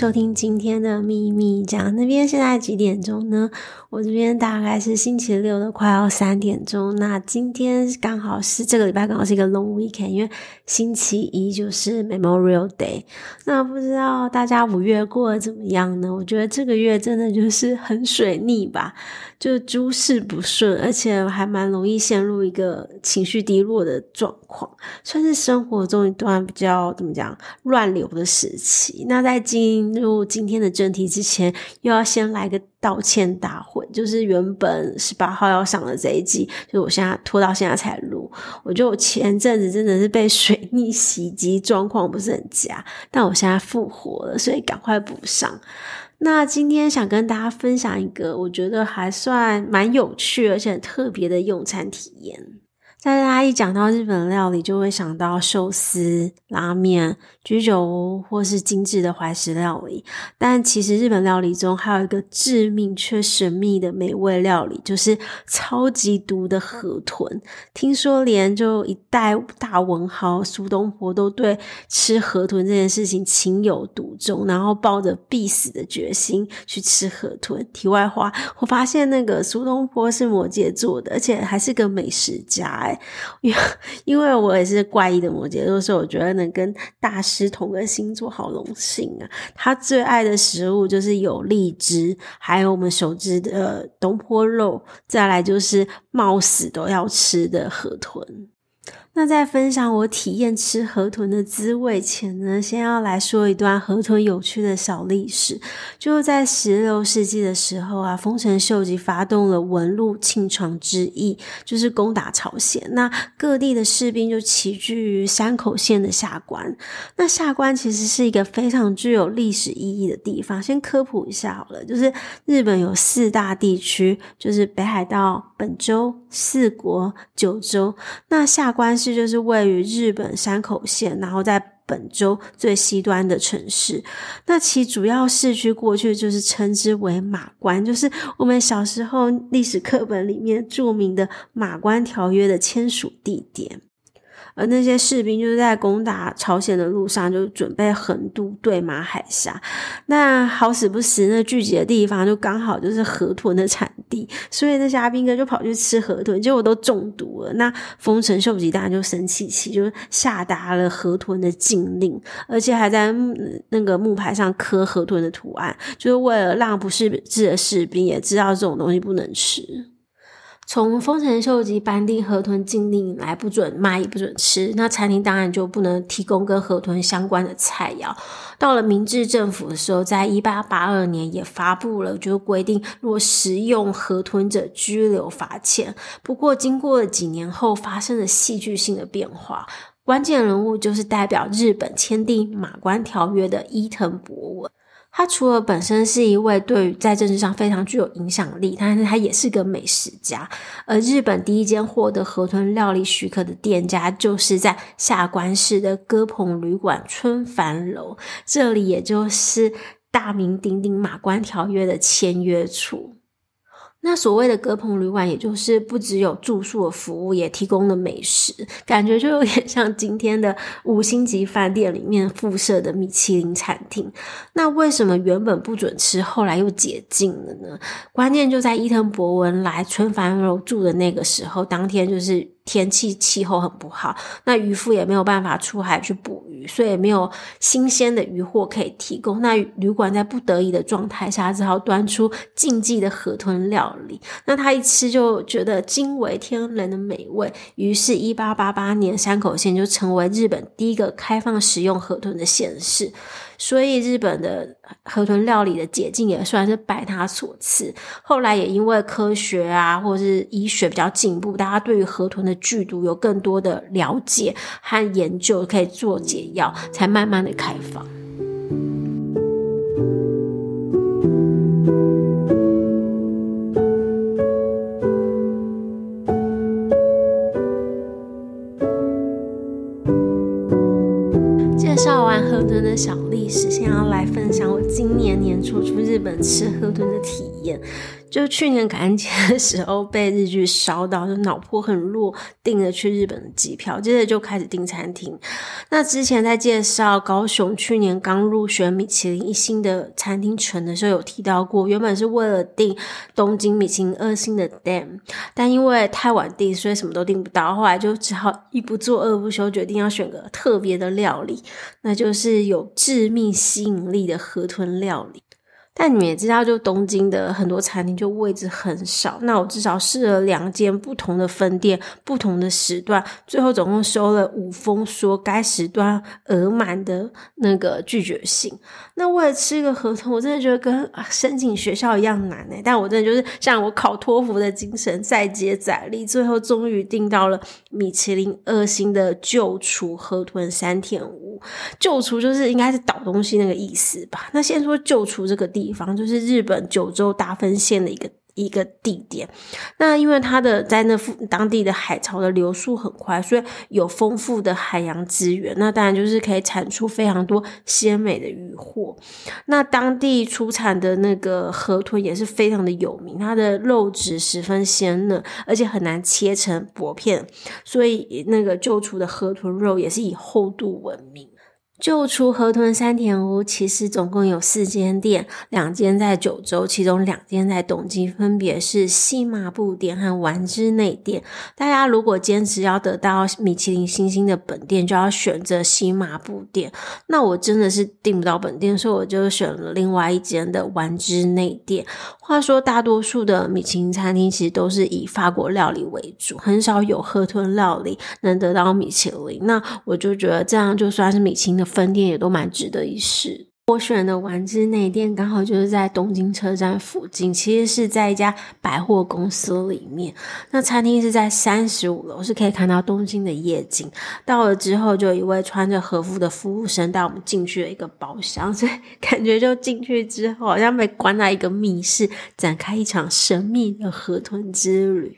收听今天的秘密讲。那边现在几点钟呢？我这边大概是星期六的快要三点钟。那今天刚好是这个礼拜刚好是一个 long weekend，因为星期一就是 Memorial Day。那不知道大家五月过得怎么样呢？我觉得这个月真的就是很水逆吧，就诸事不顺，而且还蛮容易陷入一个情绪低落的状况，算是生活中一段比较怎么讲乱流的时期。那在今入今天的正题之前，又要先来个道歉大会。就是原本十八号要上的这一季，就我现在拖到现在才录。我觉得我前阵子真的是被水逆袭击，状况不是很佳，但我现在复活了，所以赶快补上。那今天想跟大家分享一个我觉得还算蛮有趣而且特别的用餐体验。大家一讲到日本料理，就会想到寿司、拉面、居酒屋或是精致的怀石料理。但其实日本料理中还有一个致命却神秘的美味料理，就是超级毒的河豚。听说连就一代大文豪苏东坡都对吃河豚这件事情情有独钟，然后抱着必死的决心去吃河豚。题外话，我发现那个苏东坡是摩羯座的，而且还是个美食家。因为因为我也是怪异的摩羯座，所以我觉得能跟大师同个星座好荣幸啊！他最爱的食物就是有荔枝，还有我们熟知的东坡肉，再来就是冒死都要吃的河豚。那在分享我体验吃河豚的滋味前呢，先要来说一段河豚有趣的小历史。就在十六世纪的时候啊，丰臣秀吉发动了文禄庆长之役，就是攻打朝鲜。那各地的士兵就齐聚于山口县的下关。那下关其实是一个非常具有历史意义的地方。先科普一下好了，就是日本有四大地区，就是北海道、本州、四国、九州。那下关是就是位于日本山口县，然后在本州最西端的城市。那其主要市区过去就是称之为马关，就是我们小时候历史课本里面著名的马关条约的签署地点。而那些士兵就是在攻打朝鲜的路上，就准备横渡对马海峡。那好死不死，那聚集的地方就刚好就是河豚的产地，所以那些阿兵哥就跑去吃河豚，结果都中毒了。那丰臣秀吉当然就生气气，就下达了河豚的禁令，而且还在那个木牌上刻河豚的图案，就是为了让不识字的士兵也知道这种东西不能吃。从丰臣秀吉颁定河豚禁令以来，不准卖，也不准吃。那餐厅当然就不能提供跟河豚相关的菜肴。到了明治政府的时候，在一八八二年也发布了，就规定若食用河豚者拘留罚钱。不过，经过了几年后，发生了戏剧性的变化，关键人物就是代表日本签订马关条约的伊藤博文。他除了本身是一位对于在政治上非常具有影响力，但是他也是个美食家。而日本第一间获得河豚料理许可的店家，就是在下关市的鸽棚旅馆春帆楼，这里也就是大名鼎鼎马关条约的签约处。那所谓的鸽棚旅馆，也就是不只有住宿的服务，也提供了美食，感觉就有点像今天的五星级饭店里面附设的米其林餐厅。那为什么原本不准吃，后来又解禁了呢？关键就在伊藤博文来春帆楼住的那个时候，当天就是。天气气候很不好，那渔夫也没有办法出海去捕鱼，所以没有新鲜的渔获可以提供。那旅馆在不得已的状态下，只好端出禁忌的河豚料理。那他一吃就觉得惊为天人的美味，于是，一八八八年山口县就成为日本第一个开放食用河豚的县市。所以，日本的河豚料理的解禁也算是拜他所赐。后来也因为科学啊，或者是医学比较进步，大家对于河豚的剧毒有更多的了解和研究，可以做解药，才慢慢的开放。介绍完河豚的小历史，先要来分享我今年年初去日本吃河豚的体验。就去年感恩节的时候被日剧烧到，就脑波很弱，订了去日本的机票，接着就开始订餐厅。那之前在介绍高雄去年刚入选米其林一星的餐厅城的时候，有提到过，原本是为了订东京米其林二星的 Dan，但因为太晚订，所以什么都订不到。后来就只好一不做二不休，决定要选个特别的料理，那就是有致命吸引力的河豚料理。但你们也知道，就东京的很多餐厅就位置很少。那我至少试了两间不同的分店，不同的时段，最后总共收了五封说该时段额满的那个拒绝信。那为了吃一个河豚，我真的觉得跟申请学校一样难哎。但我真的就是像我考托福的精神，再接再厉，最后终于订到了米其林二星的旧厨河豚三田屋。旧厨就是应该是倒东西那个意思吧？那先说旧厨这个地。地方就是日本九州大分县的一个一个地点。那因为它的在那附当地的海潮的流速很快，所以有丰富的海洋资源。那当然就是可以产出非常多鲜美的渔获。那当地出产的那个河豚也是非常的有名，它的肉质十分鲜嫩，而且很难切成薄片，所以那个旧厨的河豚肉也是以厚度闻名。就除河豚山田屋其实总共有四间店，两间在九州，其中两间在东京，分别是西麻布店和丸之内店。大家如果坚持要得到米其林星星的本店，就要选择西麻布店。那我真的是订不到本店，所以我就选了另外一间的丸之内店。话说，大多数的米其林餐厅其实都是以法国料理为主，很少有河豚料理能得到米其林。那我就觉得这样就算是米其林的分店也都蛮值得一试。我选的丸之内店刚好就是在东京车站附近，其实是在一家百货公司里面。那餐厅是在三十五楼，是可以看到东京的夜景。到了之后，就有一位穿着和服的服务生带我们进去了一个包厢，所以感觉就进去之后，好像被关在一个密室，展开一场神秘的河豚之旅。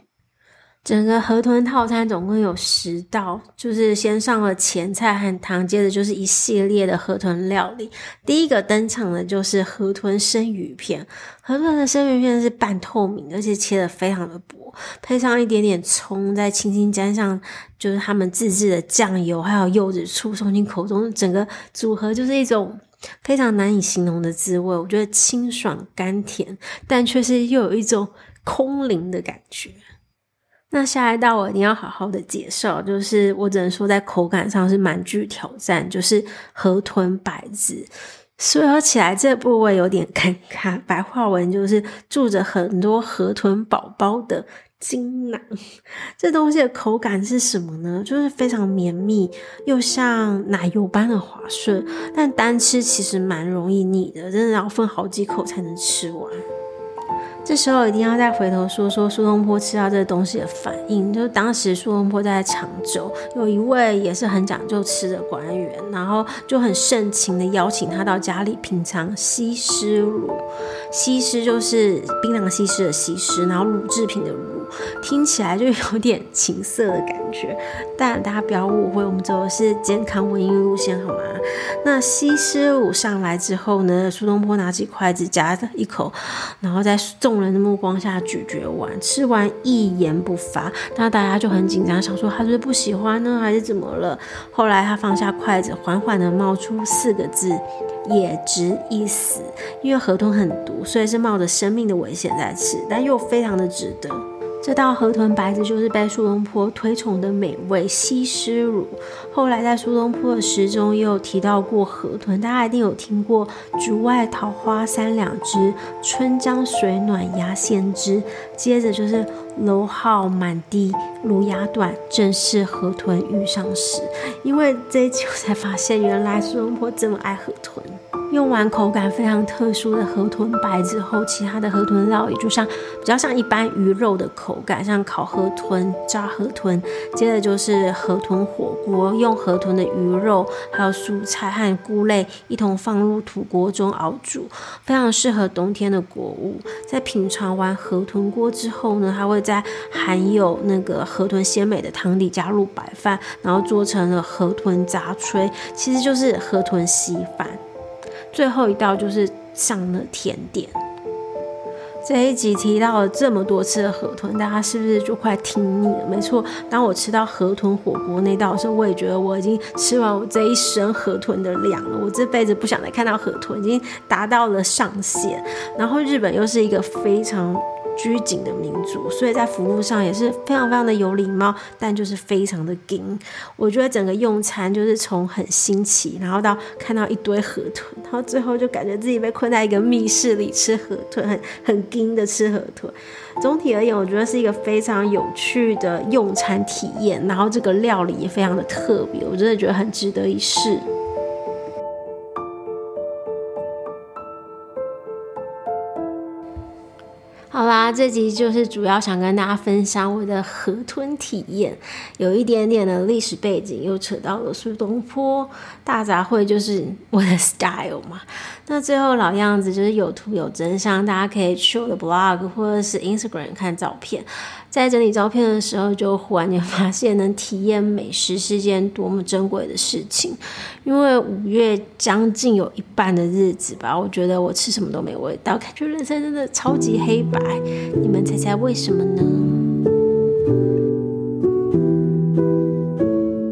整个河豚套餐总共有十道，就是先上了前菜和汤，接着就是一系列的河豚料理。第一个登场的就是河豚生鱼片，河豚的生鱼片是半透明，而且切的非常的薄，配上一点点葱，再轻轻沾上就是他们自制的酱油，还有柚子醋送进口中，整个组合就是一种非常难以形容的滋味。我觉得清爽甘甜，但却是又有一种空灵的感觉。那下一道我一定要好好的介绍，就是我只能说在口感上是蛮具挑战，就是河豚白子。说起来这部位有点尴尬，白话文就是住着很多河豚宝宝的精囊。这东西的口感是什么呢？就是非常绵密，又像奶油般的滑顺，但单吃其实蛮容易腻的，真的要分好几口才能吃完。这时候一定要再回头说说苏东坡吃到这个东西的反应。就是当时苏东坡在常州，有一位也是很讲究吃的官员，然后就很盛情的邀请他到家里品尝西施乳。西施就是槟榔西施的西施，然后乳制品的乳。听起来就有点情色的感觉，但 大家不要误会，我们走的是健康文艺路线，好吗？那西施舞上来之后呢，苏东坡拿起筷子夹了一口，然后在众人的目光下咀嚼完，吃完一言不发。那大家就很紧张，想说他是不是不喜欢呢，还是怎么了？后来他放下筷子，缓缓地冒出四个字：也值一死。因为河豚很毒，所以是冒着生命的危险在吃，但又非常的值得。这道河豚白子就是被苏东坡推崇的美味西施乳。后来在苏东坡的诗中也有提到过河豚，大家一定有听过“竹外桃花三两枝，春江水暖鸭先知”。接着就是“蔻号满地芦芽短，正是河豚欲上时”。因为这一集我才发现，原来苏东坡这么爱河豚。用完口感非常特殊的河豚白之后，其他的河豚料理就像比较像一般鱼肉的口感，像烤河豚、炸河豚。接着就是河豚火锅，用河豚的鱼肉还有蔬菜和菇类一同放入土锅中熬煮，非常适合冬天的果物。在品尝完河豚锅之后呢，还会在含有那个河豚鲜美的汤里加入白饭，然后做成了河豚杂炊，其实就是河豚稀饭。最后一道就是上了甜点，这一集提到了这么多次的河豚，大家是不是就快听腻了？没错，当我吃到河豚火锅那道的时候，我也觉得我已经吃完我这一生河豚的量了。我这辈子不想再看到河豚，已经达到了上限。然后日本又是一个非常拘谨的民族，所以在服务上也是非常非常的有礼貌，但就是非常的紧。我觉得整个用餐就是从很新奇，然后到看到一堆河豚，然后最后就感觉自己被困在一个密室里吃河豚，很很紧的吃河豚。总体而言，我觉得是一个非常有趣的用餐体验，然后这个料理也非常的特别，我真的觉得很值得一试。啦，这集就是主要想跟大家分享我的河豚体验，有一点点的历史背景，又扯到了苏东坡，大杂烩就是我的 style 嘛。那最后老样子就是有图有真相，大家可以去我的 blog 或者是 Instagram 看照片。在整理照片的时候，就忽然间发现，能体验美食是件多么珍贵的事情。因为五月将近有一半的日子吧，我觉得我吃什么都没味道，感觉人生真的超级黑白。你们猜猜为什么呢？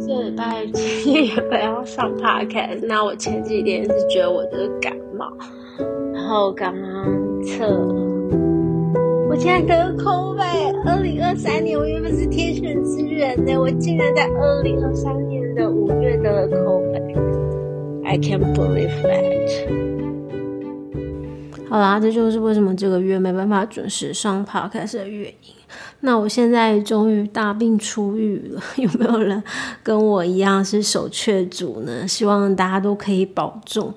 这礼拜七也本要上 podcast，那我前几天是觉得我就是感冒，然后刚刚测。我竟然得了 COVID！二零二三年，我原本是天选之人呢，我竟然在二零二三年的五月得了 COVID！I can't believe that！好啦，这就是为什么这个月没办法准时上 podcast 的原因。那我现在终于大病初愈了，有没有人跟我一样是首确组呢？希望大家都可以保重。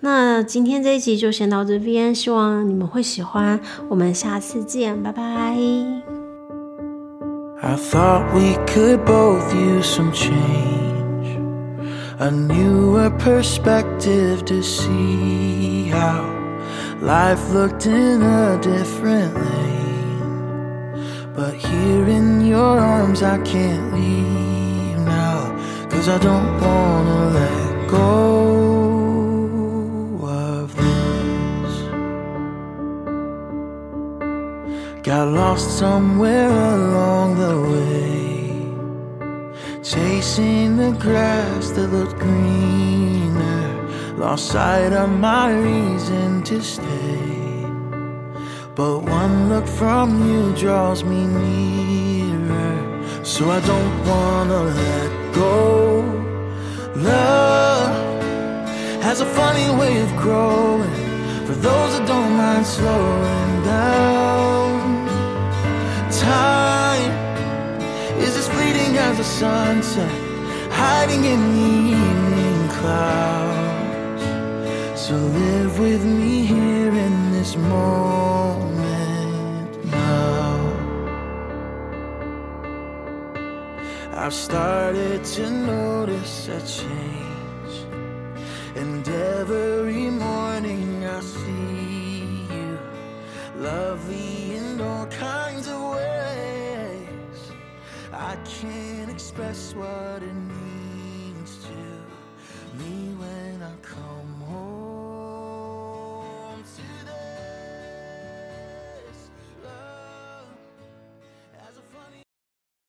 那今天这一集就先到这边，希望你们会喜欢。我们下次见，拜拜。I thought we could both use some change, a newer perspective to see how life looked in a different lane. But here in your arms, I can't leave now, 'cause I don't wanna let go. Of this. Got lost somewhere along the way, chasing the grass that looked greener. Lost sight of my reason to stay. But one look from you draws me nearer, so I don't wanna let go. Love has a funny way of growing for those that don't mind slowing down time is as fleeting as a sunset, hiding in the evening clouds. So live with me here in this moment now. I've started to notice a change, and every morning I see you, lovely in all kinds of ways. I can't express what it